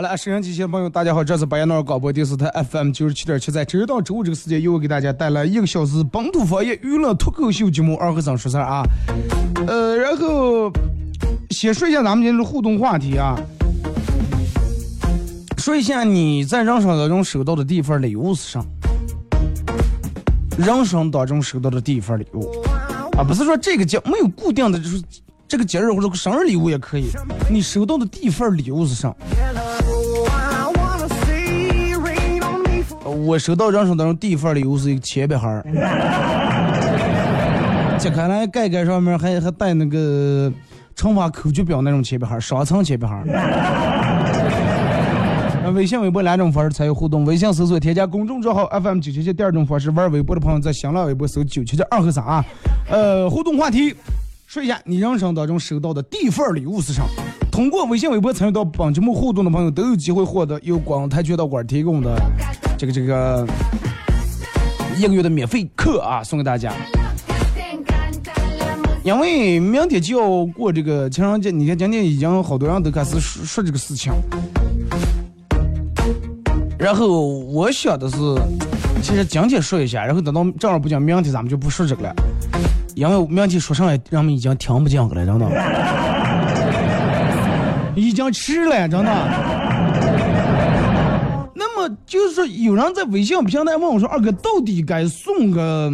好了，收音机前的朋友，大家好，这是巴彦淖尔广播电视台 FM 九十七点七，在周一到周五这个时间，又给大家带来一个小时本土方言娱乐脱口秀节目《二和尚说事》啊。呃，然后先说一下咱们今天的互动话题啊，说一下你在人生当中收到的第一份礼物是啥？人生当中收到的第一份礼物啊，不是说这个节没有固定的，就是这个节日或者生日礼物也可以。你收到的第一份礼物是啥？我收到人生当中第一份礼物是一个铅笔盒儿，揭开来盖盖上面还还带那个乘法口诀表那种铅笔盒儿，双层铅笔盒微信、微博两种方式参与互动，微信搜索添加公众账号 FM 九七七，第二种方式玩微博的朋友在新浪微博搜九七七二和三啊。呃，互动话题，说一下你人生当中收到的第一份礼物是啥？通过微信、微博参与到本节目互动的朋友都有机会获得由广泰拳道馆提供的这个这个一个月的免费课啊，送给大家。因为明天就要过这个情人节，你看今天已经好多人都开始说说这个事情。然后我想的是，其实今天说一下，然后等到正儿不讲，明天咱们就不说这个了，因为明天说上来人们已经听不见了，真的，已经迟了，真的。就是说，有人在微信平台问我说：“二哥，到底该送个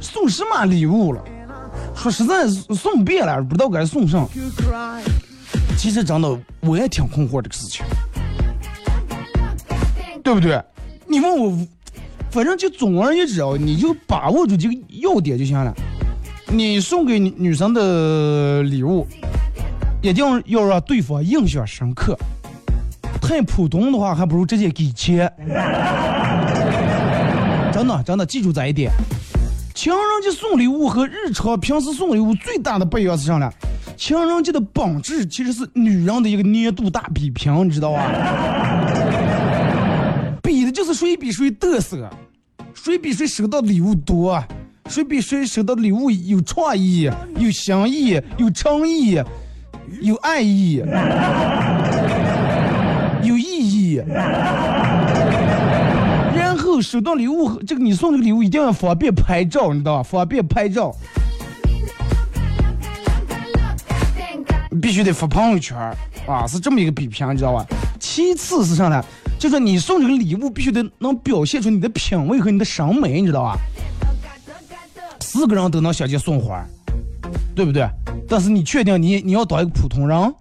送什么礼物了？”说实在，送遍了，不知道该送上。其实真的，我也挺困惑这个事情，对不对？你问我，反正就总而言之啊，你就把握住这个要点就行了。你送给女生的礼物，一定要让对方印象深刻。太普通的话，还不如直接给钱。真的，真的，记住这一点。情人节送礼物和日常平时送礼物最大的不一样是啥呢？情人节的本质其实是女人的一个年度大比拼，你知道吧？比的就是谁比谁嘚瑟，谁比谁收到礼物多，谁比谁收到礼物有创意、有心意、有诚意、有爱、意然后收到礼物，这个你送这个礼物一定要方便拍照，你知道吧？方便拍照，必须得发朋友圈啊，是这么一个比拼，你知道吧？其次是啥呢？就是你送这个礼物必须得能表现出你的品味和你的审美，你知道吧？四个人都能想起送花，对不对？但是你确定你你要当一个普通人？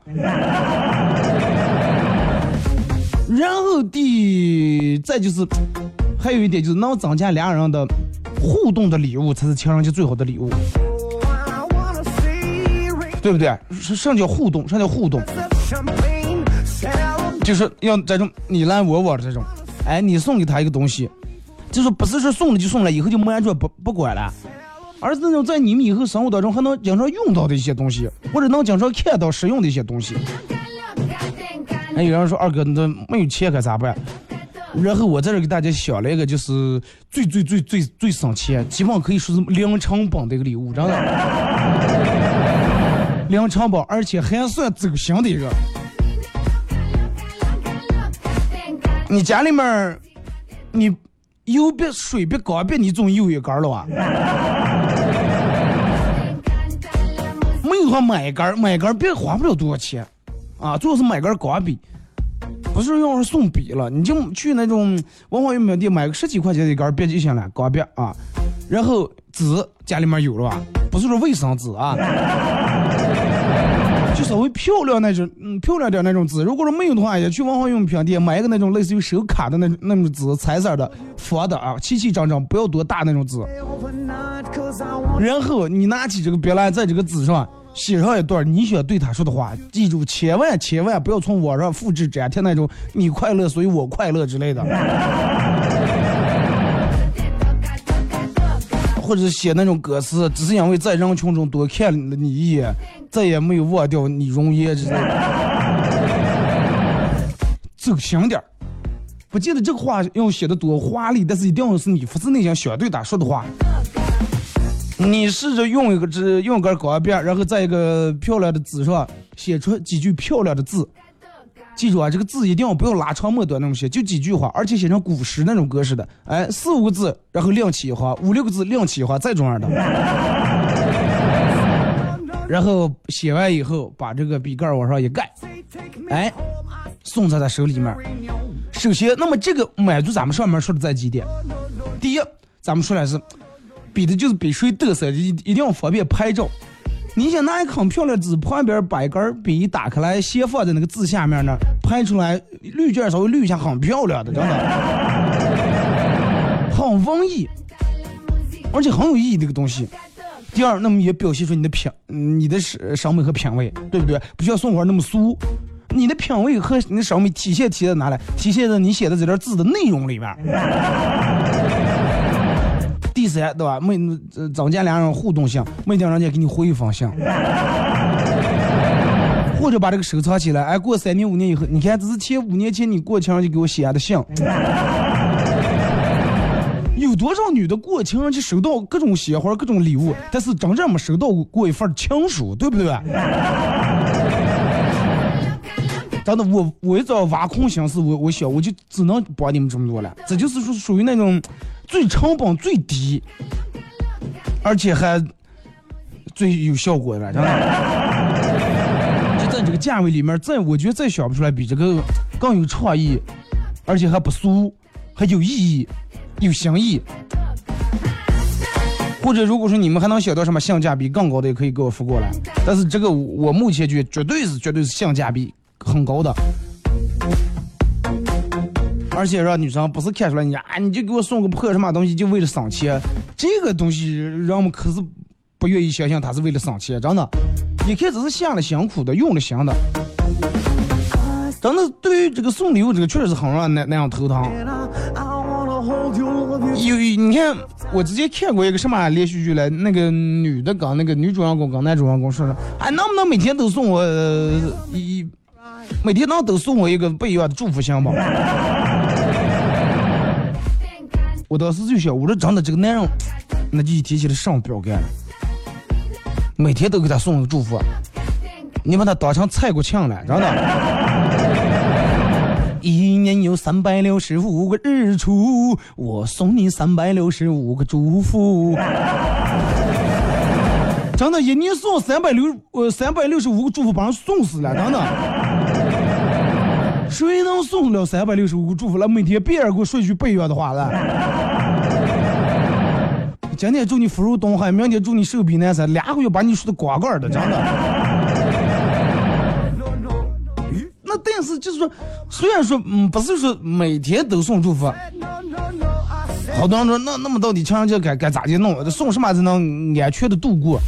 然后第再就是，还有一点就是能增加俩人的互动的礼物才是情人节最好的礼物，对不对？什什么叫互动？什么叫互动？就是要这种你来我往的这种，哎，你送给他一个东西，就是不是说送了就送了，以后就瞒着不不管了，而是那种在你们以后生活当中还能经常用到的一些东西，或者能经常看到使用的一些东西。哎，有人说二哥，你这没有钱可咋办？然后我在这儿给大家想了一个，就是最最最最最省钱，基本上可以说是零成本的一个礼物，真的。零成本，而且还算走心的一个。你家里面，你油别水别缸别，你总有一杆儿了吧？没有的话买一杆儿，买一杆儿别花不了多少钱，啊，最好是买根钢笔，不是要是送笔了，你就去那种文化用品店买个十几块钱的一根儿笔就行了，钢笔啊，然后纸家里面有了吧？不是说卫生纸啊。就稍微漂亮那种，嗯，漂亮点那种纸。如果说没有的话，也去文化用品店买一个那种类似于手卡的那那种纸，彩色的、佛的啊，齐齐整整，不要多大那种纸。然后你拿起这个笔来，在这个纸上写上一段你想对他说的话，记住，千万千万不要从网上复制粘贴那种“你快乐，所以我快乐”之类的，或者写那种歌词，只是因为在人群中多看了你一眼，再也没有忘掉你容颜之类的。走心点儿不记得这个话要写的多华丽，但是一定要是你发自内心想对他说的话。你试着用一个纸，用一根钢笔，然后在一个漂亮的纸上写出几句漂亮的字。记住啊，这个字一定要不要拉长末端那种写，就几句话，而且写成古诗那种格式的。哎，四五个字，然后亮起一行，五六个字亮起一行，再这样的。然后写完以后，把这个笔盖儿往上一盖，哎，送在他手里面。首先，那么这个满足咱们上面说的这几点。第一，咱们说的是比的就是比谁嘚瑟，一一定要方便拍照。你想拿一个很漂亮的纸，旁边摆一根笔打开来，先放在那个字下面呢，拍出来滤卷稍微滤一下，很漂亮的，真的，很文艺，而且很有意义的一个东西。第二，那么也表现出你的品，你的审审美和品味，对不对？不需要送花那么俗，你的品味和你的审美体现体现在哪里？体现在你写的这点字的内容里面。第三，对吧？每增加两人互动性，每天人家给你回一封信，或者把这个收藏起来。哎，过三年五年以后，你看这是前五年前你过情人节给我写的信。有多少女的过情人节收到各种鲜花、各种礼物，但是真正没收到过一份情书，对不对？真的，我我一早挖空心思，我我想我就只能帮你们这么多了。这就是属属于那种最成本最低，而且还最有效果的，真的。就在这个价位里面，再我觉得再想不出来比这个更有创意，而且还不俗，还有意义，有新意。或者如果说你们还能想到什么性价比更高的，也可以给我发过来。但是这个我目前觉绝对是绝对是性价比很高的，而且让女生不是看出来你啊，你就给我送个破什么东西就为了省钱，这个东西人们可是不不愿意相信他是为了省钱，真的，一开始是下了辛苦的，用了心的。真的，对于这个送礼物，这个确实是很让人那那样头疼。有你看，我之前看过一个什么连续剧来，那个女的跟那个女主人公跟男主人公说的，哎，能不能每天都送我呃一，每天能都送我一个不一样的祝福箱吧？我当时就想，我说真的，这个男人，那就一提起来上标杆了，每天都给他送祝福，你把他当成蔡国强了，真的。一年有三百六十五个日出，我送你三百六十五个祝福。真的，一年送三百六呃三百六十五个祝福，把人送死了，真的。谁能送了三百六十五个祝福了？每天别人给我说一句不一样的话了。今天祝你福如东海，明天祝你寿比南山，俩个月把你说的光光的，真的。那但是就是说，虽然说嗯不是说每天都送祝福，好多人说那那么到底情人节该该咋地弄？送什么才能安全的度过？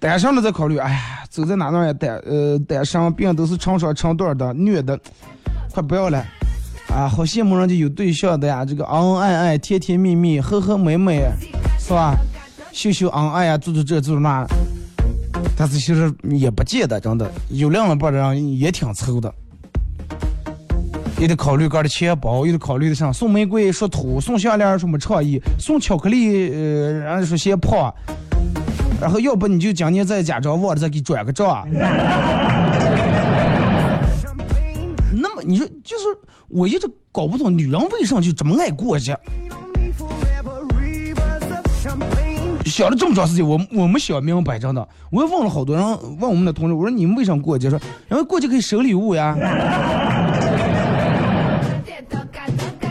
单身的再考虑，哎呀，走在哪哪也带呃单身，病都是成双成对的，女的，快不要了。啊，好羡慕人家有对象的呀，这个恩恩爱爱、甜甜蜜蜜、和和美美，是吧？秀秀恩爱呀，做做这做做那。但是其实也不见得，真的有两了半的人也挺愁的。也得考虑个的钱包，也得考虑的上送玫瑰说土，送项链说没创意，送巧克力呃，人家说嫌胖，然后要不你就今年在家长忘了再给转个账。那么你说就是我一直搞不懂女人为啥就这么爱过节。想了这么长时间，我我们想明白，真的。我也问了好多人，问我们的同事，我说你们为什么过节？说因为过节可以收礼物呀。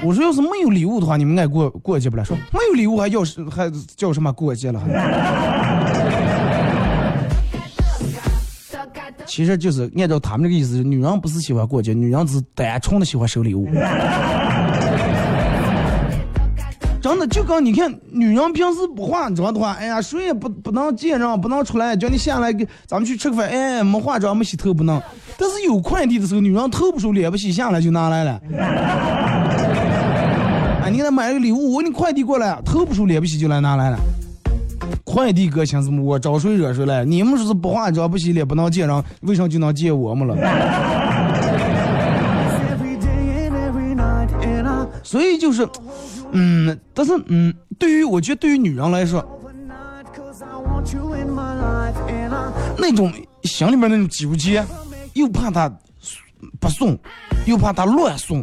我说要是没有礼物的话，你们爱过过节不了？说没有礼物还要是还叫什么过节了？其实就是按照他们这个意思，女人不是喜欢过节，女人只是单纯的喜欢收礼物。真的就跟你看，女人平时不化妆的话，哎呀，谁也不不能见人，不能出来，叫你下来给咱们去吃个饭，哎，没化妆没洗头不能。但是有快递的时候，女人头不梳脸不洗，下来就拿来了。哎，你给他买了个礼物，我给你快递过来，头不梳脸不洗就来拿来了。快递哥寻思我招谁惹谁了？你们说是不化妆不洗脸不能见人，为啥就能见我们了？所以就是，嗯，但是嗯，对于我觉得对于女人来说，那种心里面那种纠结，又怕他不送，又怕他乱送，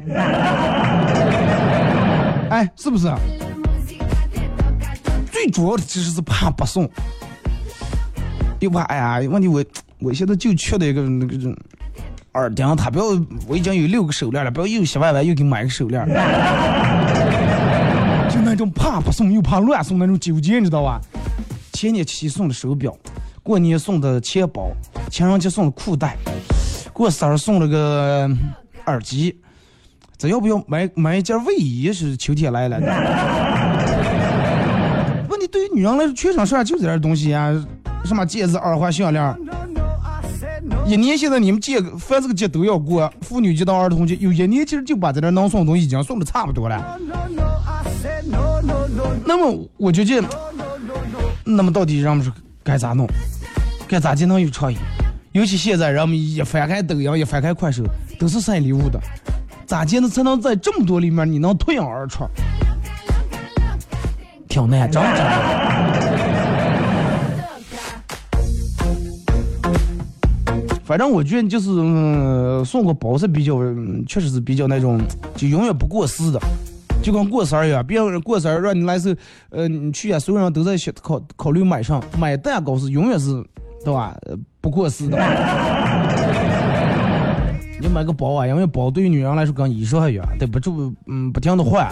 哎，是不是？最主要的其实是怕不送，又怕哎呀，问题我我现在就缺的一个那个耳钉，他不要，我已经有六个手链了，不要又十万万又给买个手链，就那种怕不送又怕乱送那种纠结，你知道吧？前年七送的手表，过年送的钱包，情人节送的裤带，过生日送了个耳机，这要不要买买一件卫衣？是秋天来了。对于女人来说，全身上下就这点东西呀、什么戒指、耳环、项链。一年现在你们节凡这个节都要过，妇女节到儿童节，有一年其实就把这点能送的东西已经送的差不多了。那么我就觉得，那么到底人们是该咋弄？该咋才能有创意？尤其现在人们一翻开抖音，一翻开快手，都是晒礼物的，咋才能才能在这么多里面你能脱颖而出？挺难，真真。反正我觉得就是、嗯送个包是比较，确实是比较那种，就永远不过时的。就跟过生日一样，别人过生日让你来时候，呃，你去呀，所有人都在想考考虑买上，买蛋糕是永远是，对吧？不过时的。你买个包啊，因为包对于女人来说跟衣裳一样，得不住，嗯，不停的换。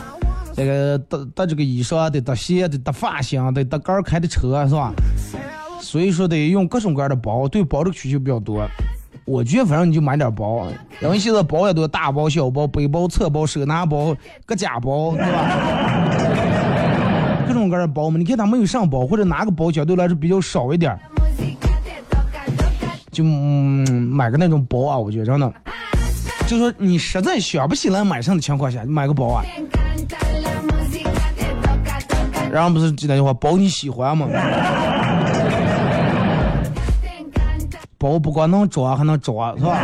这个搭搭这个衣裳，得搭鞋，得搭发型，得搭杆开的车，是吧？所以说得用各种各样的包，对包这个需求比较多。我觉得反正你就买点包，因为现在包也多，大包、小包、背包、侧包、手拿包、各家包，对吧？各种各样的包嘛？你看他没有上包，或者拿个包相对来说比较少一点，就嗯买个那种包啊，我觉得真的，就说你实在想不起来买上的情况下，你买个包啊。然后不是就那句话，包你喜欢吗？包不光能装，还能装，是吧？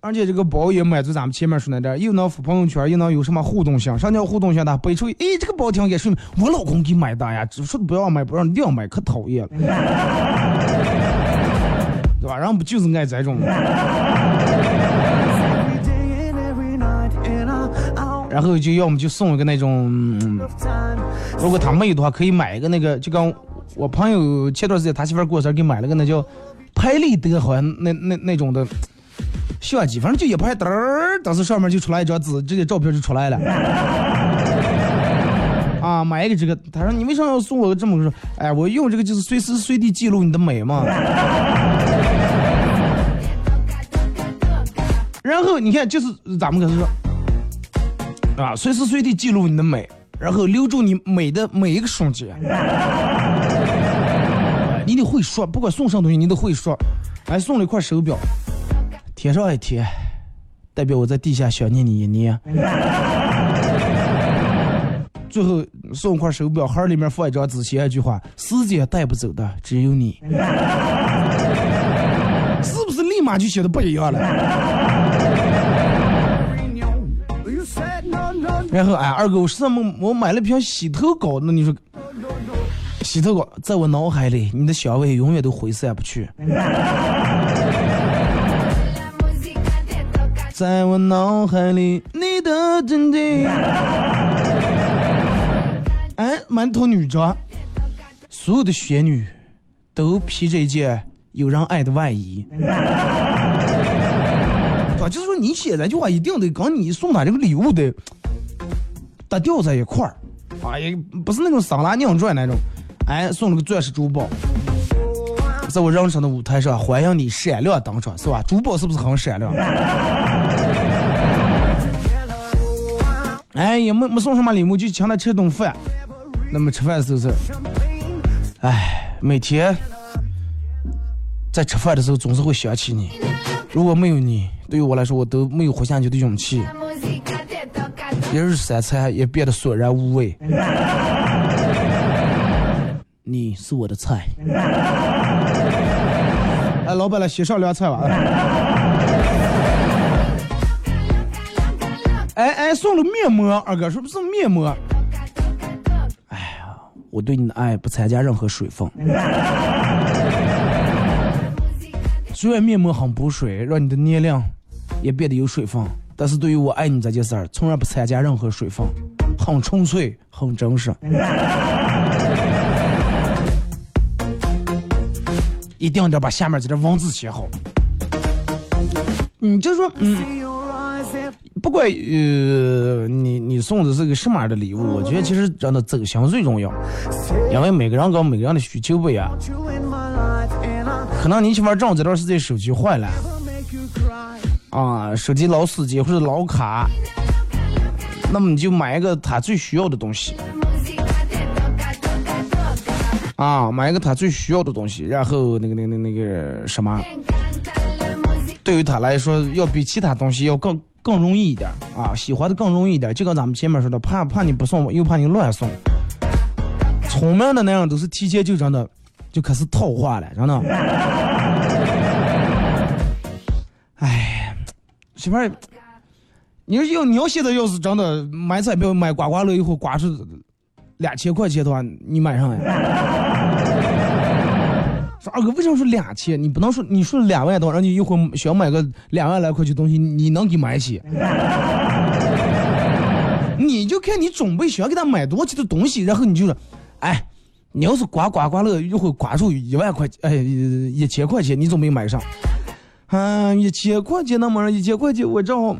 而且这个包也满足咱们前面说那点，又能发朋友圈，又能有什么互动性。啥叫互动性呢？背出，哎，这个包挺也是我老公给买的呀，只说不要买，不让一定要买，可讨厌了，吧？然后不就是爱这种吗？Every day and every night, and I, I 然后就要么就送一个那种，嗯如果他没有的话，可以买一个那个，就跟我朋友前段时间他媳妇儿过生日给买了个那叫拍立得，好像那那那种的相机，反正就一拍，嘚儿，当时上面就出来一张纸，直接照片就出来了。啊，买一个这个，他说你为啥要送我个这么个？说，哎，我用这个就是随时随地记录你的美嘛。然后你看，就是咱们可是说，啊，随时随地记录你的美，然后留住你美的每一个瞬间。你得会说，不管送什么东西，你都会说。还送了一块手表，贴上一贴，代表我在地下想念你一年。最后送一块手表，盒里面放一张纸，写一句话：时间带不走的只有你。是不是立马就写的不一样了？然后哎，二哥，我实在我我买了瓶洗头膏，那你说，洗头膏在我脑海里，你的香味永远都挥散不去。在我脑海里，你的真谛。哎，满头女装，所有的仙女都披着一件有人爱的外衣。对吧？就是说，你写这句话一定得跟你送他这个礼物得搭调在一块儿，啊，也不是那种桑拿娘转那种。哎，送了个钻石珠宝，在我人生的舞台上欢迎你闪亮登场，是吧？珠宝是不是很闪亮？哎，也没没送什么礼物，就请他吃顿饭。那么吃饭的时候是，哎，每天在吃饭的时候总是会想起你。如果没有你，对于我来说，我都没有活下去的勇气。一日三餐也变得索然无味。你是我的菜。哎，老板来先上凉菜吧。哎哎，送了面膜，二哥是不是面膜？哎呀，我对你的爱不参加任何水分。虽然面膜很补水，让你的年龄也变得有水分，但是对于我爱你这件事儿，从来不参加任何水分，很纯粹，很真实。一定得把下面这点文字写好。你就说，嗯，不管呃，你你送的是个什么样的礼物，我觉得其实真的走心最重要，因为每个人跟每个人的需求不一样。可能你媳妇儿正好这段时间手机坏了啊，手机老死机或者老卡，那么你就买一个他最需要的东西啊，买一个他最需要的东西，然后那个那个那个什么，对于他来说要比其他东西要更更容易一点啊，喜欢的更容易一点。就跟咱们前面说的，怕怕你不送，又怕你乱送。聪明的那样都是提前就真的就开始套话了，真的。媳妇儿，你要要你要现在要是真的买彩票买刮刮乐以后刮出两千块钱的话，你买上呀？说二哥，为什么说两千？你不能说你说两万多，然后你一会儿想买个两万来块钱东西，你能给买起？你就看你准备想给他买多少钱的东西，然后你就说，哎，你要是刮刮刮乐一会刮出一万块钱，哎，一千块钱，你准备买上。啊，一千块钱那么一千块钱，我正好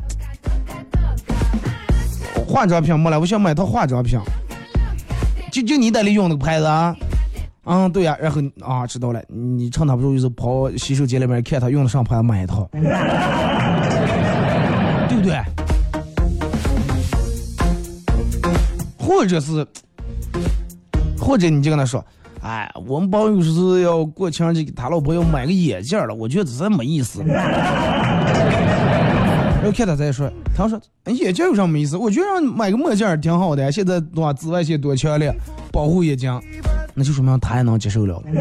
化妆品没了，我想买套化妆品，就就你在里用那个牌子啊。嗯，对呀、然后啊，知道了，你趁他不注意时跑洗手间里面看他用的上牌买一套，对不对？或者是，或者你就跟他说，哎，我们朋友是要过情人节给他老婆要买个眼镜了，我觉得这没意思。然后看他再说，他说眼镜有啥没意思？我觉得买个墨镜挺好的，现在对吧？紫外线多强烈，保护眼睛，那就说明他也能接受了。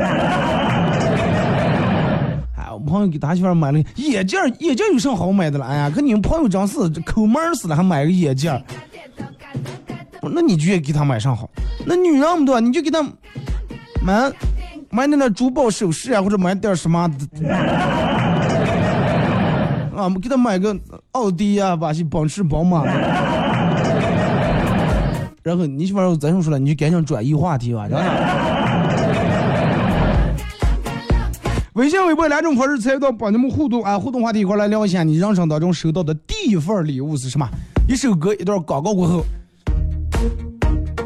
哎，我朋友给他媳妇买了眼镜，眼镜儿有啥好买的了？哎呀，可你们朋友真是抠门儿似的，还买个眼镜。那你觉得给他买上好？那女人们多，你就给他买买那珠宝首饰啊，或者买点什么的啊，给他买个奥迪啊，把些奔驰、宝马。然后你媳妇儿再说了，你就赶紧转移话题吧，微信、微博两种方式参与到帮你们互动啊，互动话题一块来聊一下你人生当中收到的第一份礼物是什么？一首歌，一段广告过后，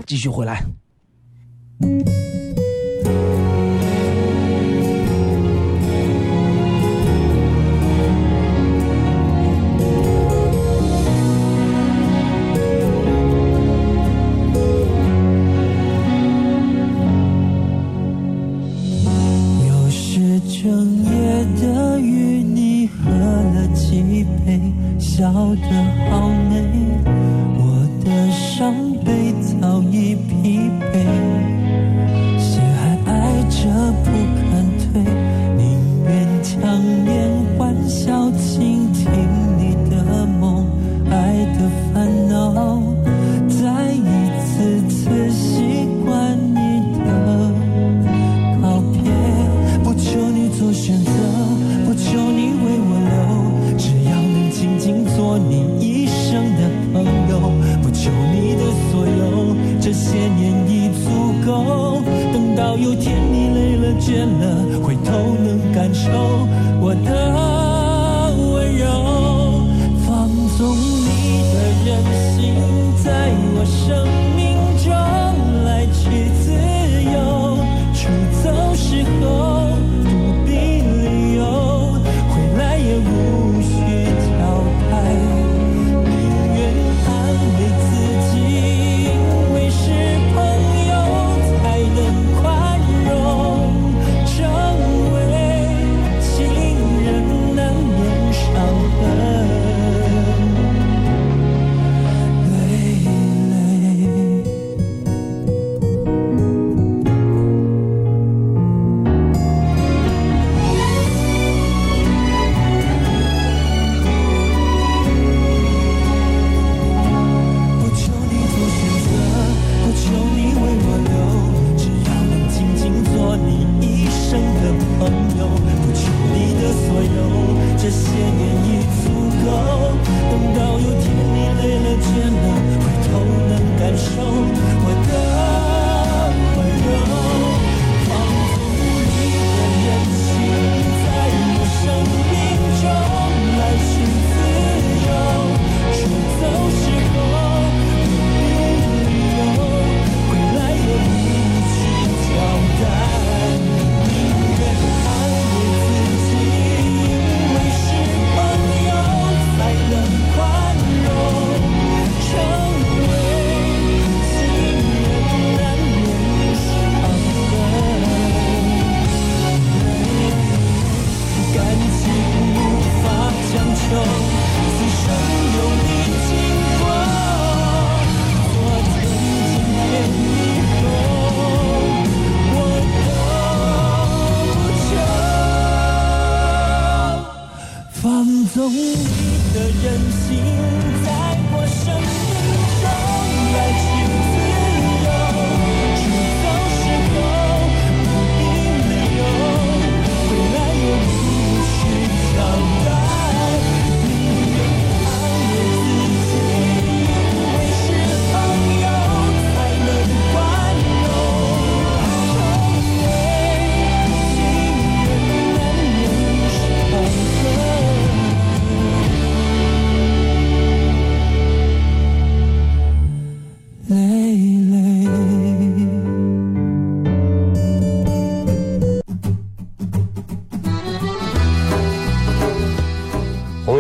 继续回来。又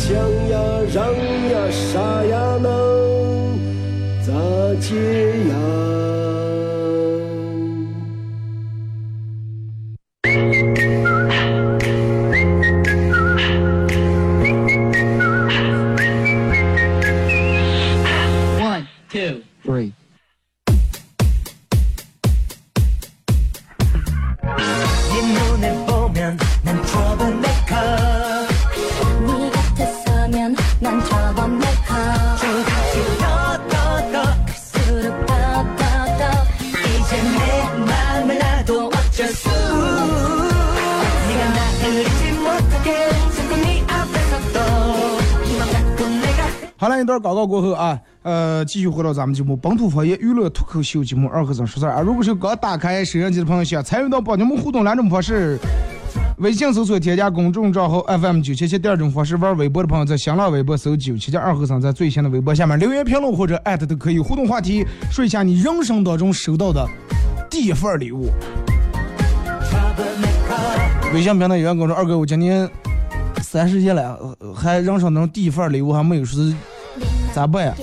想呀让呀啥呀能咋接呀？呃，继续回到咱们节目本土方言娱乐脱口秀节目二和尚说事儿啊。如果是刚打开收音机的朋友，想参与到帮节目互动两种方式：微信搜索添加公众账号 FM 九七七；第二种方式，玩微博的朋友在新浪微博搜九七七二和尚，在最新的微博下面留言评论或者艾特都可以。互动话题：说一下你人生当中收到的第一份礼物。微信平台有人跟我说：“二哥，我今年三十岁了，呃还人生当中第一份礼物还没有，说是咋办呀？”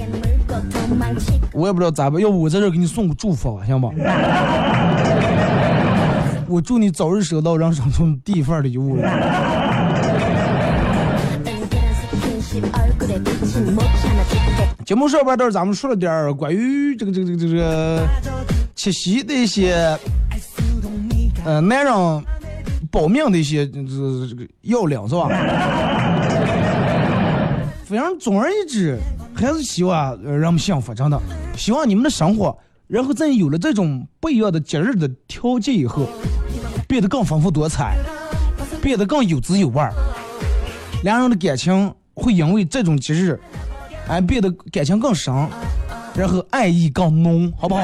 我也不知道咋办，要不我在这给你送个祝福吧行吧？我祝你早日收到让上中第一份礼物。节目上半段咱们说了点儿关于这个这个这个这个七夕的一些呃，男人保命的一些这这个要领是吧？非常总而言之。还是希望人们幸福，真的。希望你们的生活，然后在有了这种不一样的节日的条件以后，变得更丰富多彩，变得更有滋有味儿。两人的感情会因为这种节日，而，变得感情更深，然后爱意更浓，好不好？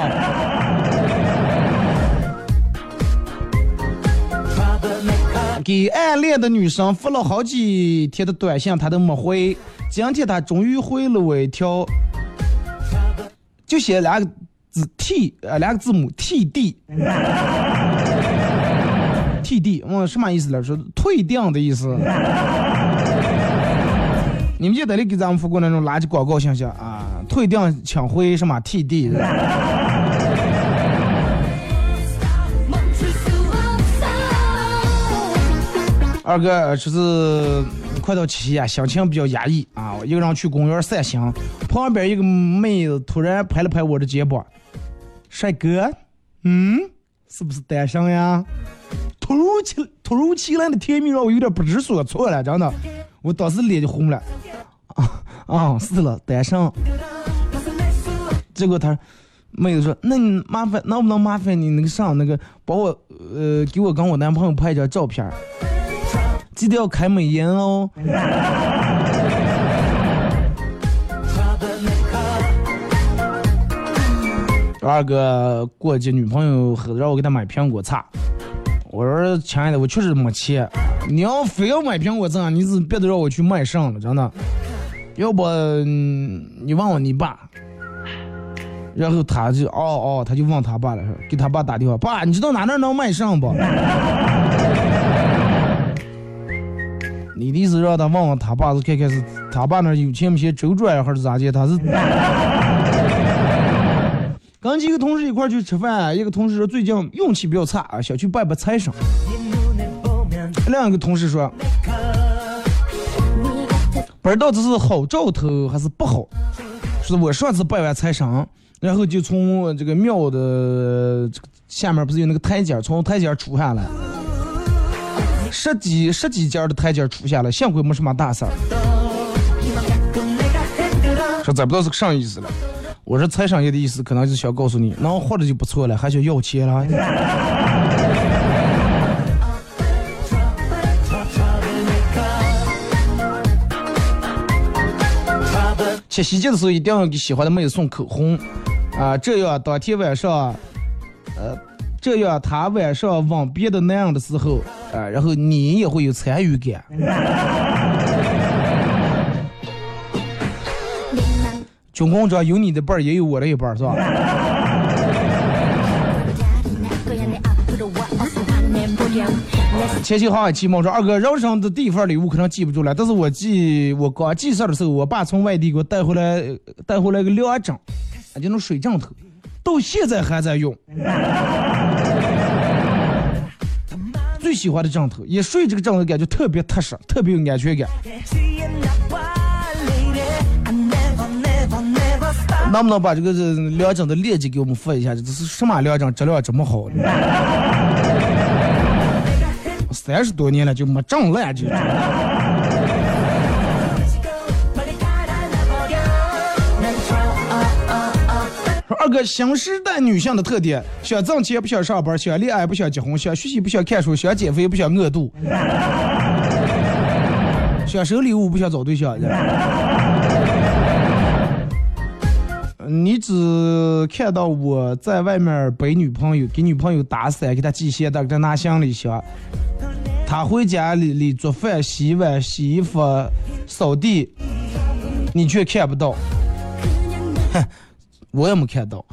给暗恋的女生发了好几天的短信，她都没回。今天她终于回了我一条，就写两个字 T，呃，两个字母 T D。T D，嗯，什么意思来说？退订的意思。你们记得你给咱们发过那种垃圾广告信息啊？退订请回什么 T D？二哥，就是快到七夕啊，心情比较压抑啊。我一个人去公园散心，旁边一个妹子突然拍了拍我的肩膀：“帅哥，嗯，是不是单身呀？”突如其突如其来的甜蜜让我有点不知所措了，真的，我当时脸就红了。啊啊，是了，单身。结果他妹子说：“那你麻烦能不能麻烦你那个上那个帮我呃给我跟我男朋友拍一张照片，记得要开美颜哦。”二哥过节女朋友喝让我给她买苹果茶，我说亲爱的，我确实没钱，你要非要买苹果茶，你是别得让我去卖肾了，真的。要不你问问你爸。然后他就哦哦，他就问他爸了，给他爸打电话，爸，你知道哪那能卖肾不？你的意思让他问问他爸是看看是他爸那有钱没钱周转还是咋的？他是 跟几个同事一块去吃饭，一个同事说最近运气比较差啊，想去拜拜财神。另一个同事说，不知道这是好兆头还是不好。是我上次拜完财神，然后就从这个庙的这个下面不是有那个台阶，从台阶儿出下来，十几十几阶的台阶出下来，幸亏没什么大事儿。说咱不知道是个啥意思了。我说财神爷的意思可能就是想告诉你，能活着就不错了，还想要钱了。七夕节的时候一定要给喜欢的妹子送口红，啊，这样当天晚上，呃，这样他晚上吻别的男人的时候，啊，然后你也会有参与感。军工这有你的伴儿，也有我的一半儿，是吧？前期好像记梦说二哥人生的第一份礼物可能记不住了，但是我记我刚记事的时候，我爸从外地给我带回来带回来个两枕，啊，就那水枕头，到现在还在用。最喜欢的枕头，一睡这个枕头感觉特别踏实，特别有安全感。能不能把这个这两枕的链接给我们发一下？这是什么两枕，质量这么好？三十多年了就没挣烂就。说二哥，新时代女性的特点：想挣钱不想上班，想恋爱不想结婚，想学习不想看书，想减肥不想饿肚，想收礼物不想找对象。你只看到我在外面背女朋友，给女朋友打伞，给她系鞋带，给她拿行李箱。她回家里里做饭、洗碗、洗衣服、扫地，你却看不到。哼 我也没看到。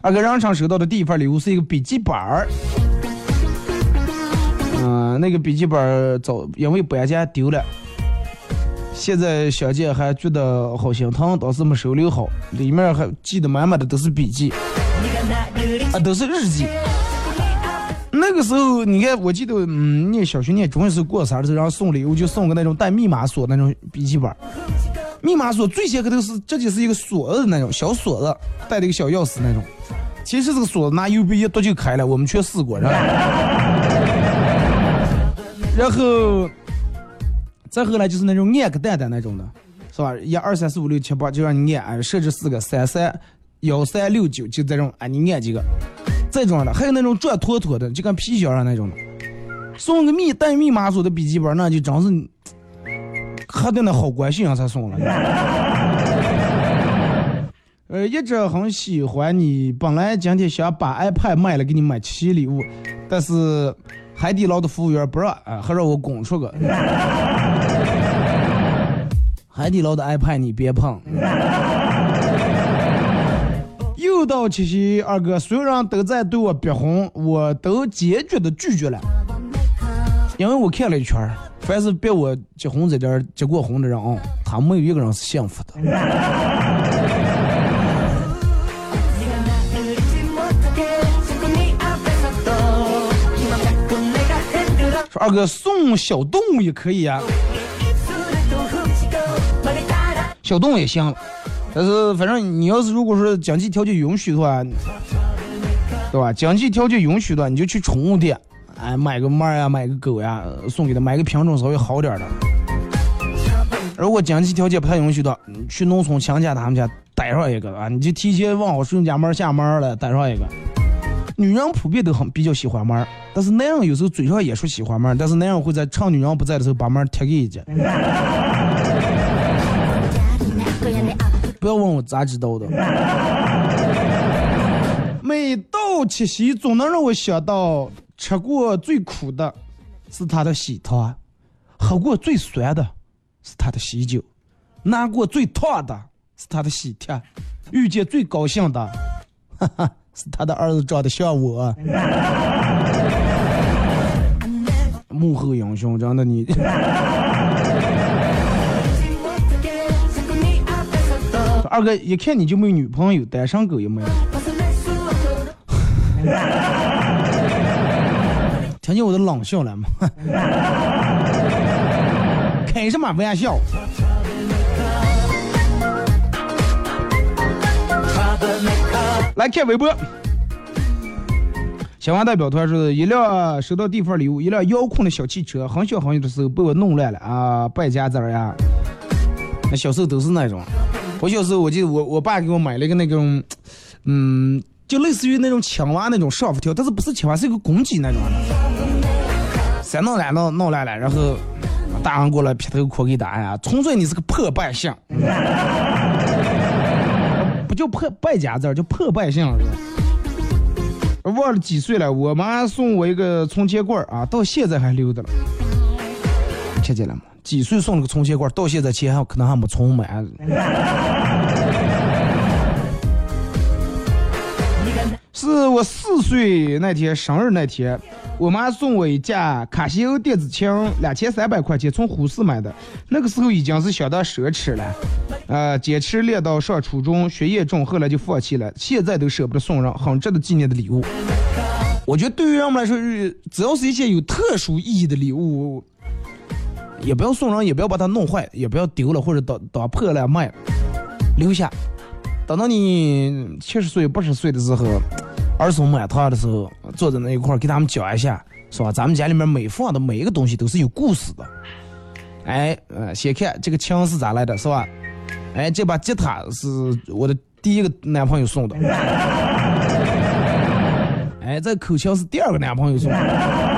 二哥让常收到的第一份礼物是一个笔记本儿。嗯，那个笔记本儿早因为搬家丢了，现在想见还觉得好心疼，当时没收留好，里面还记得满满的都是笔记，啊，都是日记。那个时候，你看，我记得，嗯，念小学念中学时候过生日，然后送礼物就送个那种带密码锁那种笔记本，密码锁最先开头是这就是一个锁子的那种小锁子，带了一个小钥匙那种。其实这个锁子拿 U B 一剁就开了，我们却试过，然后。然后，再后来就是那种按个蛋蛋那种的，是吧？一二三四五六七八，就让你按，设置四个三三幺三六九，就这种，啊，你按几个？这种的，还有那种转妥妥的，就跟皮箱上那种的。送个密带密码锁的笔记本，那就真是核对那好关系上才送了。呃，一直很喜欢你，本来今天想把 iPad 卖了，给你买七礼物，但是。海底捞的服务员不让，啊，还让我拱出个。海底捞的 iPad 你别碰。又到七夕，二哥，所有人都在对我逼婚，我都坚决的拒绝了。因为我看了一圈，凡是逼我结婚这点结过婚的人啊，他没有一个人是幸福的。二哥送小动物也可以啊，小动物也行，但是反正你要是如果说经济条件允许的话，对吧？经济条件允许的，你就去宠物店，哎，买个猫呀，买个狗呀，送给他，买个品种稍微好点的。如果经济条件不太允许的，去农村亲戚他们家逮上一个啊，你就提前问好顺家门下门了，逮上一个。女人普遍都很比较喜欢猫但是男人有时候嘴上也说喜欢猫但是男人会在趁女人不在的时候把猫贴给一家。不要问我咋知道的。每到七夕，总能让我想到吃过最苦的是他的喜糖，喝过最酸的是他的喜酒，拿过最烫的是他的喜帖，遇见最高兴的，哈哈。是他的儿子长得像我，幕后英雄，真的你。二哥一看你就没有女朋友，单身狗也没有。听见我的冷笑了吗？开什么玩笑？来看微博，小王代表团说，一辆收到地方礼物，一辆遥控的小汽车，很小很小的时候被我弄烂了啊，败家子儿呀。那小时候都是那种，我小时候我记得我我爸给我买了一个那种，嗯，就类似于那种青蛙那种上浮条，但是不是青蛙，是一个公鸡那种的。三弄烂弄弄烂了，然后大人过来劈头哭给打呀，纯粹你是个破败相，不就破败家子儿，就破败相是吧？忘了几岁了，我妈送我一个存钱罐儿啊，到现在还留着了。听见了吗？几岁送了个存钱罐儿，到现在钱还可能还没存满。是我四岁那天生日那天，我妈送我一架卡西欧电子琴，两千三百块钱，从虎市买的。那个时候已经是相当奢侈了，呃，坚持练到上初中，学业重，后来就放弃了。现在都舍不得送人，很值得纪念的礼物。我觉得对于人们来说，只要是一些有特殊意义的礼物，也不要送人，也不要把它弄坏，也不要丢了或者当当破了卖，留下。等到你七十岁、八十岁的时候，儿孙满堂的时候，坐在那一块给他们讲一下，是吧？咱们家里面每放的每一个东西都是有故事的。哎，呃，先看这个枪是咋来的，是吧？哎，这把吉他是我的第一个男朋友送的。哎，这口腔是第二个男朋友送的。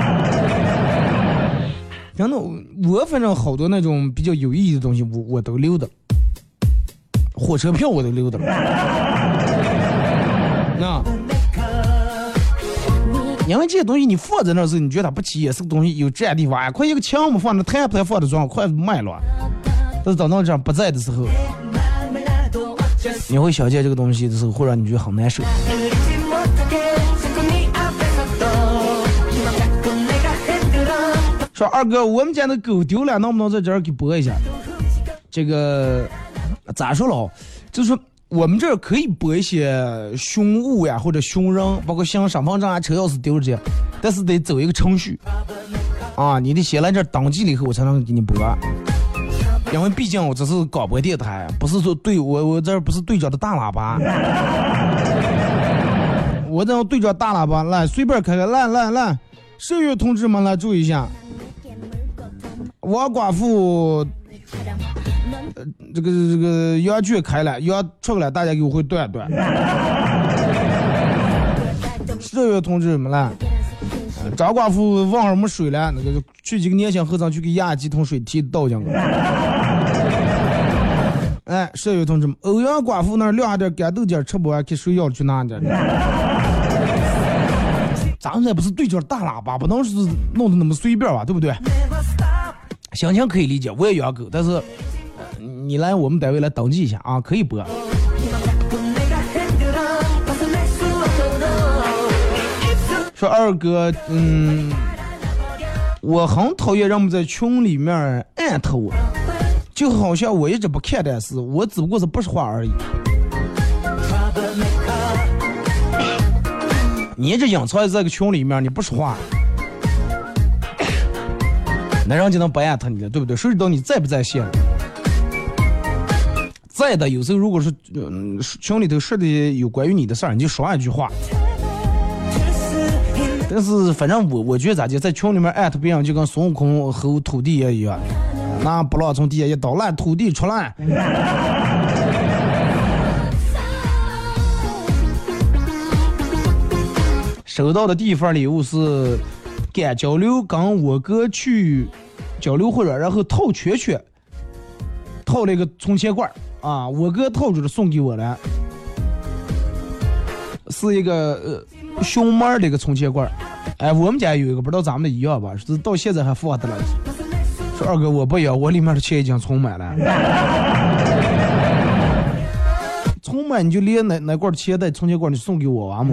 真的，我反正好多那种比较有意义的东西，我我都留的。火车票我都留着了。那，因为这些东西你放在那时候，你觉得它不起眼，是个东西有占地方，哎，快一个墙嘛放那，太不太放的装，快卖了。但是等到这样不在的时候，你会想见这个东西的时候，会让你觉得很难受。说二哥，我们家的狗丢了，能不能在这儿给播一下？这个。咋说了？就是我们这儿可以播一些凶物呀，或者凶人，包括像身份证啊、车钥匙丢了这些，但是得走一个程序啊，你得先来这儿登记了以后，我才能给你播。因为毕竟我这是广播电台，不是说对我我这儿不是对着的大喇叭，我这对着大喇叭来随便开开，来来来，社员同志们来注意一下，王寡妇。呃，这个这个羊圈开了，羊出来，大家给我会断断。社员同志们了，张寡妇忘了没水了，那个去几个年轻和尚去给压几桶水提倒进去。哎，社员同志们，欧阳寡妇那儿晾下点干豆角吃不完，给谁要去拿点？咱们这不是对着大喇叭，不能是弄得那么随便吧，对不对？心情可以理解，我也养狗，但是你来我们单位来登记一下啊，可以播。说二哥，嗯，我很讨厌人们在群里面艾特我，就好像我一直不看电视，我只不过是不说话而已。你一直隐藏在这个群里面，你不说话。那人就能不艾特你了，对不对？谁知道你在不在线？在的，有时候如果是嗯群里头说的有关于你的事儿，你就说一句话。但是反正我我觉得咋的，在群里面艾特别人就跟孙悟空和土地爷一样，那不让从地下一刀烂土地出来。收到的第一份礼物是。交流，跟我哥去交流会了，然后套圈圈，套了一个存钱罐啊，我哥套住了送给我了，是一个呃熊猫的一个存钱罐哎，我们家有一个，不知道咱们的一样吧？是到现在还放着了。说二哥我不要，我里面的钱已经存满了。存满你就连那那罐钱带存钱罐你送给我完吗？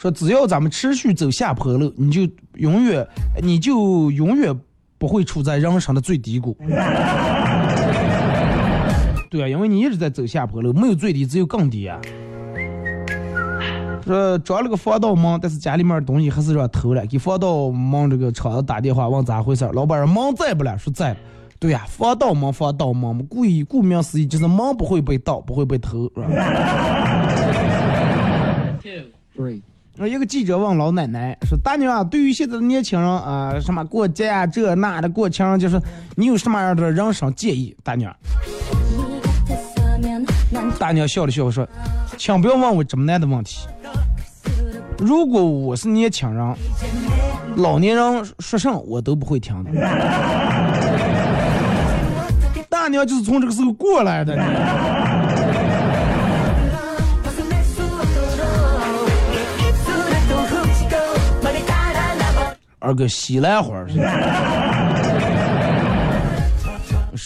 说只要咱们持续走下坡路，你就永远，你就永远不会处在人生的最低谷。对啊，因为你一直在走下坡路，没有最低，只有更低啊。说装了个防盗门，但是家里面东西还是让偷了，给防盗门这个厂子打电话问咋回事，老板说门在不了，说在。对呀，防盗门，防盗门，故意顾名思义就是门不会被盗，不会被偷。是吧 说一个记者问老奶奶说：“大娘啊，对于现在的年轻人啊，什么过节啊这那的过情，就是你有什么样的人生建议？”大娘，大娘笑了笑说：“请不要问我这么难的问题，如果我是年轻人，老年人说什么我都不会听的。大娘就是从这个时候过来的。二哥西兰花是。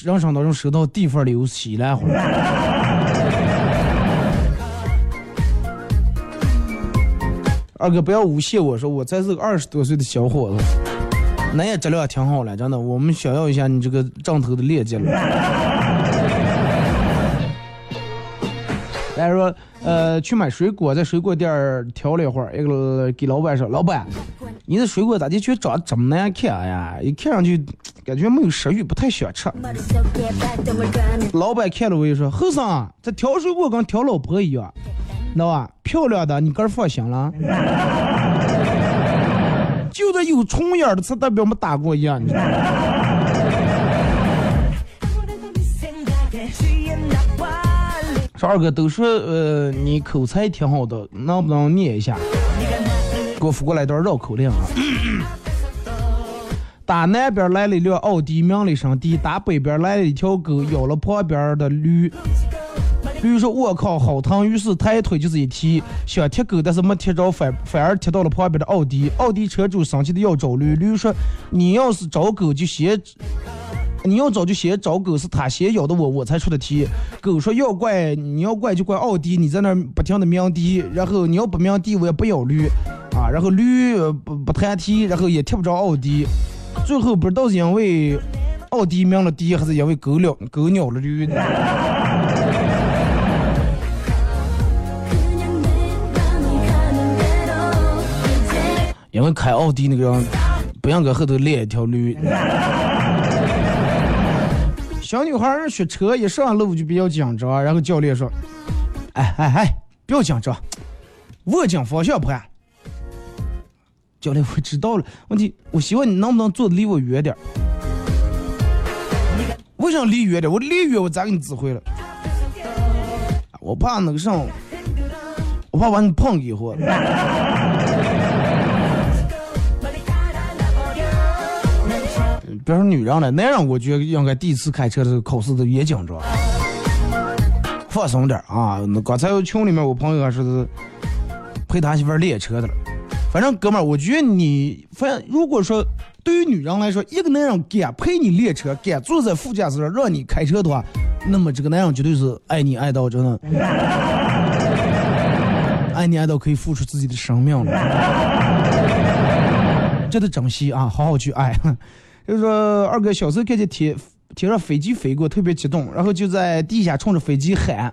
人生当中收到地方礼物西兰花。二哥不要诬陷我说我才是个二十多岁的小伙子，那也质量挺好了，真的。我们炫耀一下你这个账头的链接了。还说，呃，去买水果，在水果店挑了一会儿，一个给老板说，老板，你的水果咋的却长这么难看呀？一看上去感觉没有食欲，不太想吃。老板看了我一说，后生，这挑水果跟挑老婆一样，知道吧？漂亮的，你个放心了。就这有虫眼的，才代表没打过一样，你知道吗？说二哥都说呃你口才挺好的，能不能念一下？给我发过来一段绕口令啊！打南边来了一辆奥迪，鸣了一声笛；打北边来了一条狗，咬了旁边的驴。驴说：“我靠，好疼！”于是抬腿就是一踢，想踢狗，但是没踢着，反反而踢到了旁边的奥迪。奥迪车主生气的要找驴，驴说：“你要是找狗就先，你要找就先找狗，是他先咬的我，我才出的题。狗说要怪你要怪就怪奥迪，你在那不停的鸣笛，然后你要不鸣笛我也不咬驴，啊，然后驴不不弹踢，然后也踢不着奥迪，最后不知道是因为奥迪鸣了笛，还是因为狗了狗咬了驴。因为开奥迪那个人不想搁后头练一条驴。小女孩儿学车一上路就比较紧张，然后教练说：“哎哎哎，不要紧张，握紧方向盘。”教练，我知道了，问题我希望你能不能坐的离我远点儿？为啥离远点？我离远我咋给你指挥了？我怕那个啥，我怕把你碰给我。别说女人了，男人我觉得应该第一次开车的时候考试都也紧张，放松点啊。刚才群里面我朋友还说是陪他媳妇练车的了。反正哥们儿，我觉得你，反正如果说对于女人来说，一个男人敢陪你练车，敢坐在副驾驶上让你开车的话，那么这个男人绝对是爱你爱到真的，爱你爱到可以付出自己的生命了。值得珍惜啊，好好去爱。就是说，二哥小时候看见天天上飞机飞过，特别激动，然后就在地下冲着飞机喊，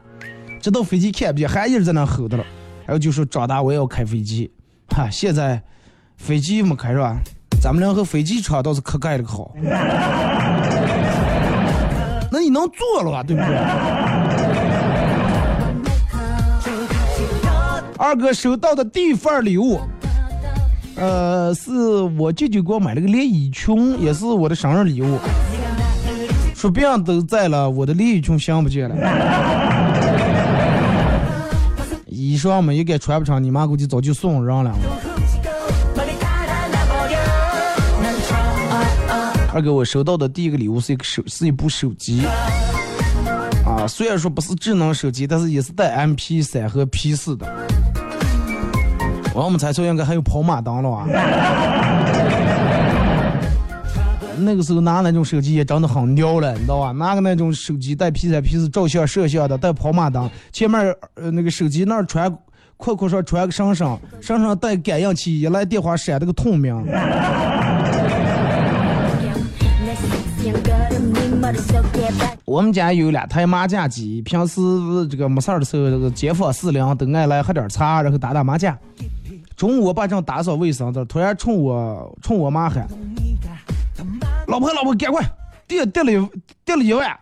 直到飞机看不见，还一直在那吼的了。然后就说长大我也要开飞机，哈，现在飞机没开是吧？咱们俩和飞机场倒是可盖了个好。那你能坐了吧？对不对？二哥收到的第一份礼物，呃，是我舅舅给我买了个连衣裙，也是我的生日礼物。说别人都在了，我的连衣裙想不见了。衣裳嘛，也该穿不上，你妈估计早就送人了。二哥，我收到的第一个礼物是一个手，是一部手机。啊，虽然说不是智能手机，但是也是带 MP 三和 P 四的。我们猜测应该还有跑马灯了哇那个时候拿那种手机也真的很牛了你知道吧？拿个那种手机带皮带皮子照相摄像的带跑马灯前面儿那个手机那儿传括括上传个声声声上带感应器一来电话闪了个通明。我们家有两台麻将机平时这个没事的时候这个街坊四邻都爱来喝点茶然后打打麻将。中午我爸正打扫卫生的，突然冲我冲我妈喊：“老婆老婆，赶快跌跌了一跌了一万！”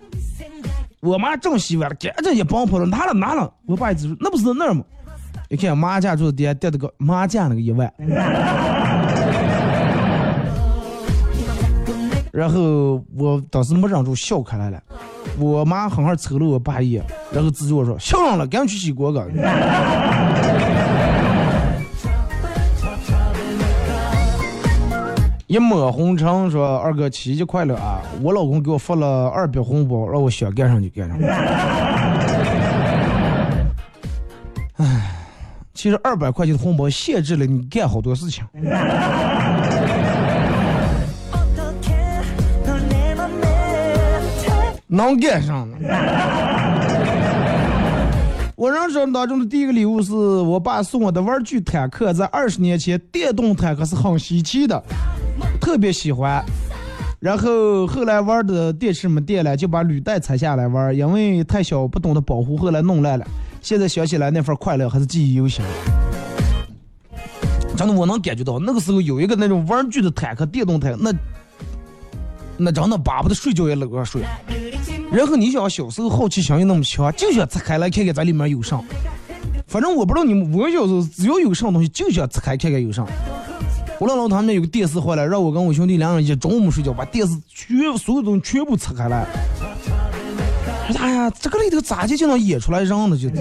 我妈正洗碗，赶紧也帮跑了，拿了拿了。我爸一直说：“那不是那儿吗？”一看麻将桌底下垫了个麻将那个一万。然后我当时没忍住笑开来了，我妈狠狠瞅了我爸一眼，然后指着我说：“笑上了，赶紧去洗锅去。” 一抹红尘说二哥七夕快乐啊！我老公给我发了二百红包，让我想干上就干上。唉，其实二百块钱的红包限制了你干好多事情。能干上。我人生当中的第一个礼物是我爸送我的玩具坦克，在二十年前，电动坦克是很稀奇的，特别喜欢。然后后来玩的电池没电了，就把履带拆下来玩，因为太小不懂得保护，后来弄烂了。现在想起来那份快乐还是记忆犹新。真的，我能感觉到那个时候有一个那种玩具的坦克，电动坦克，那那真的巴不得睡觉也搂上睡。然后你想小时候好奇心又那么强，就想拆开来看看咱里面有啥。反正我不知道你们，我小时候只要有啥东西就想拆开看看有啥。我姥姥他们有个电视坏了，让我跟我兄弟两人一中午睡觉，把电视全所有东西全部拆开来。哎呀，这个里头咋就就能演出来人呢？就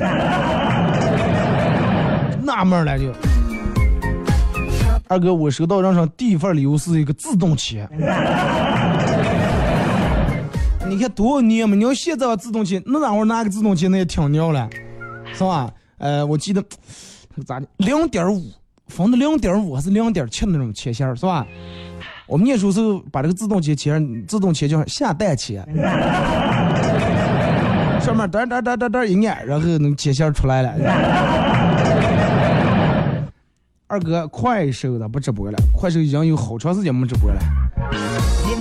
纳闷了就。二哥，我收到人生第一份礼物是一个自动切。你看多少年嘛？你要现在自动切，那哪会拿个自动切那也挺牛了，是吧？呃，我记得咋的，零点五。分的零点五还是零点七那种切线是吧？我们念书时候把这个自动切切，自动切叫下蛋切，上面噔噔噔噔噔一按，然后能切线出来了。二哥，快手的不直播了，快手已经有好长时间没直播了。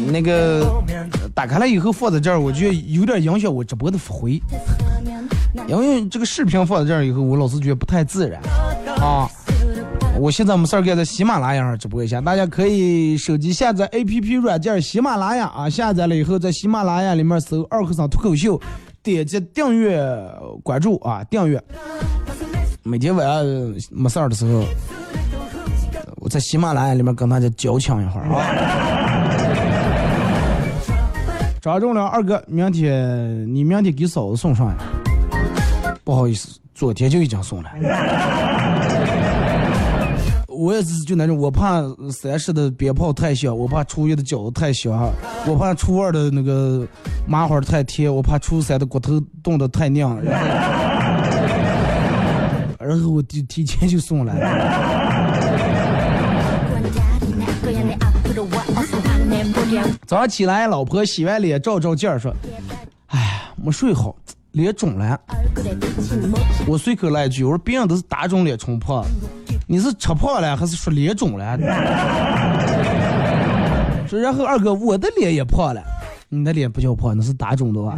那个打开了以后放在这儿，我觉得有点影响我直播的发挥，因为这个视频放在这儿以后，我老是觉得不太自然啊。我现在没事儿干，在喜马拉雅上直播一下，大家可以手机下载 A P P 软件喜马拉雅啊，下载了以后在喜马拉雅里面搜二和尚脱口秀，点击订阅关注啊，订阅。每天晚上没事儿的时候，我在喜马拉雅里面跟大家交枪一会儿啊。张仲良二哥，明天你明天给嫂子送上呀？不好意思，昨天就已经送了。我也是就那种，我怕三十的鞭炮太响，我怕初一的饺子太香，我怕初二的那个麻花太甜，我怕初三的骨头冻得太硬，然后，然后我提提前就送了。早上起来，老婆洗完脸照照镜说：“哎，没睡好，脸肿了。”我随口来一句：“我说别人都是打肿脸充胖。”你是吃胖了还是说脸肿了？说然后二哥，我的脸也胖了，你的脸不叫胖，那是打肿的吧？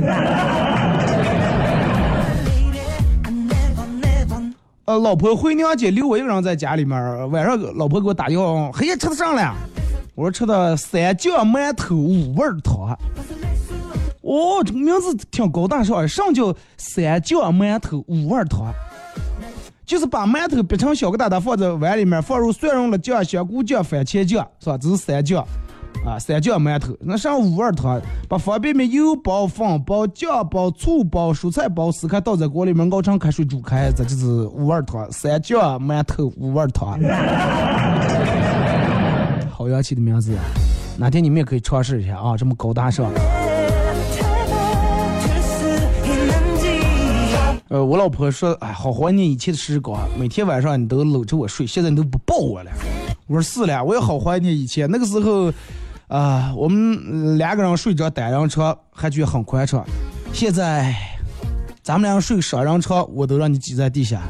呃，老婆回娘家留我一个人在家里面，晚上老婆给我打电话，黑夜吃的啥了？我说吃的三酱馒头五味汤。哦，这名字挺高大上，上叫三酱馒头五味汤。就是把馒头掰成小疙瘩放在碗里面，放入蒜蓉、辣酱、香菇酱、番茄酱，是吧？这是三酱，啊，三酱馒头。那上五味汤，把方便面油包、粉包、酱包、醋包、蔬菜包撕开，倒在锅里面熬成开水煮开，这就是五味汤。三酱馒头五味汤，好洋气的名字，哪天你们也可以尝试一下啊，这么高大上。呃，我老婆说，哎，好怀念以前的时光，每天晚上你都搂着我睡，现在你都不抱我了。我说是了，我也好怀念以前那个时候，啊，我们两个人睡着单人床还觉得很宽敞，现在咱们两个睡双人床，我都让你挤在地下，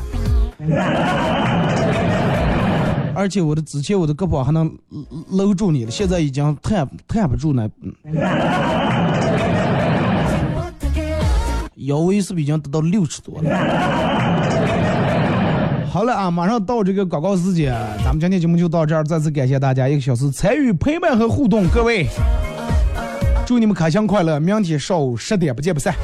而且我的之前我的胳膊还能搂住你了，现在已经探探不住那。腰围是不是已经达到六尺多了？好了啊，马上到这个广告时间，咱们今天节目就到这儿。再次感谢大家一个小时参与陪伴和互动，各位，祝你们开心快乐，明天上午十点不见不散。